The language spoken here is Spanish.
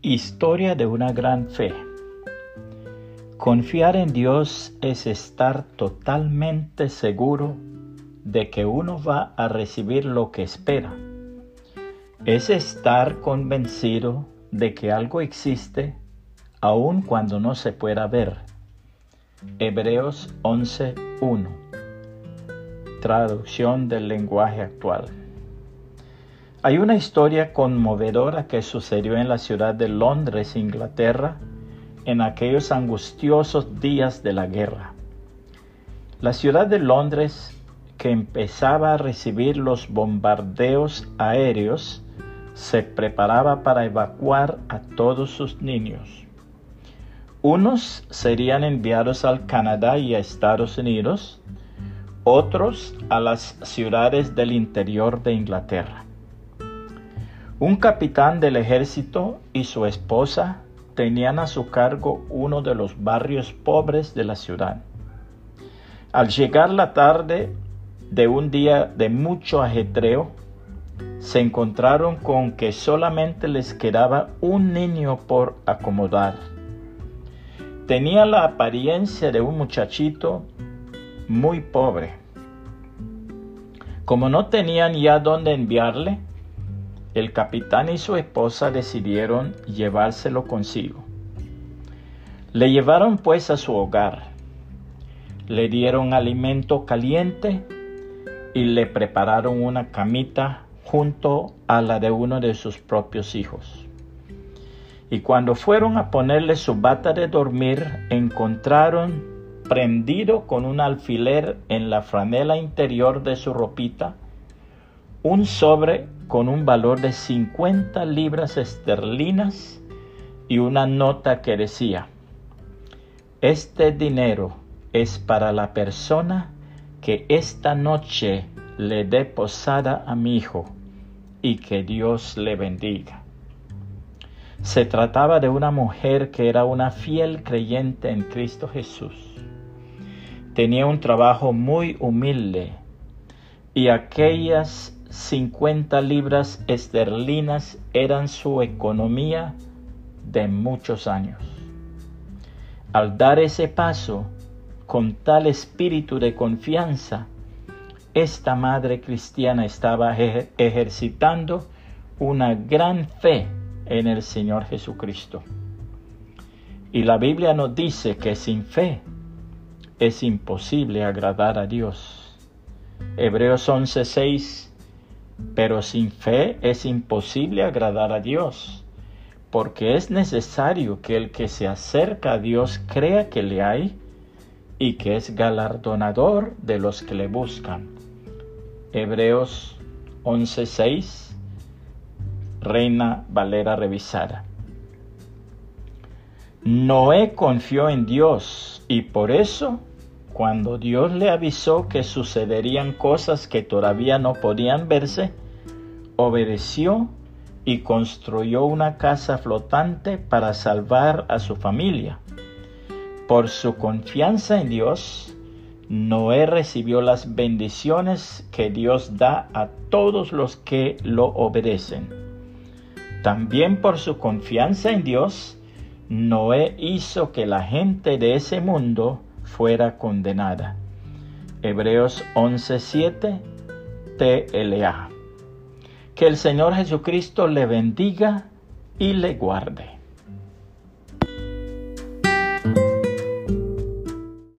Historia de una gran fe. Confiar en Dios es estar totalmente seguro de que uno va a recibir lo que espera. Es estar convencido de que algo existe aun cuando no se pueda ver. Hebreos 11.1 Traducción del lenguaje actual. Hay una historia conmovedora que sucedió en la ciudad de Londres, Inglaterra, en aquellos angustiosos días de la guerra. La ciudad de Londres, que empezaba a recibir los bombardeos aéreos, se preparaba para evacuar a todos sus niños. Unos serían enviados al Canadá y a Estados Unidos, otros a las ciudades del interior de Inglaterra. Un capitán del ejército y su esposa tenían a su cargo uno de los barrios pobres de la ciudad. Al llegar la tarde de un día de mucho ajetreo, se encontraron con que solamente les quedaba un niño por acomodar. Tenía la apariencia de un muchachito muy pobre. Como no tenían ya dónde enviarle, el capitán y su esposa decidieron llevárselo consigo. Le llevaron pues a su hogar, le dieron alimento caliente y le prepararon una camita junto a la de uno de sus propios hijos. Y cuando fueron a ponerle su bata de dormir, encontraron prendido con un alfiler en la franela interior de su ropita un sobre con un valor de 50 libras esterlinas y una nota que decía, este dinero es para la persona que esta noche le dé posada a mi hijo y que Dios le bendiga. Se trataba de una mujer que era una fiel creyente en Cristo Jesús. Tenía un trabajo muy humilde y aquellas 50 libras esterlinas eran su economía de muchos años. Al dar ese paso, con tal espíritu de confianza, esta madre cristiana estaba ejercitando una gran fe en el Señor Jesucristo. Y la Biblia nos dice que sin fe es imposible agradar a Dios. Hebreos 11:6 pero sin fe es imposible agradar a Dios, porque es necesario que el que se acerca a Dios crea que le hay y que es galardonador de los que le buscan. Hebreos 11:6, Reina Valera revisada. Noé confió en Dios y por eso cuando Dios le avisó que sucederían cosas que todavía no podían verse, obedeció y construyó una casa flotante para salvar a su familia. Por su confianza en Dios, Noé recibió las bendiciones que Dios da a todos los que lo obedecen. También por su confianza en Dios, Noé hizo que la gente de ese mundo fuera condenada. Hebreos 11:7 TLA. Que el Señor Jesucristo le bendiga y le guarde.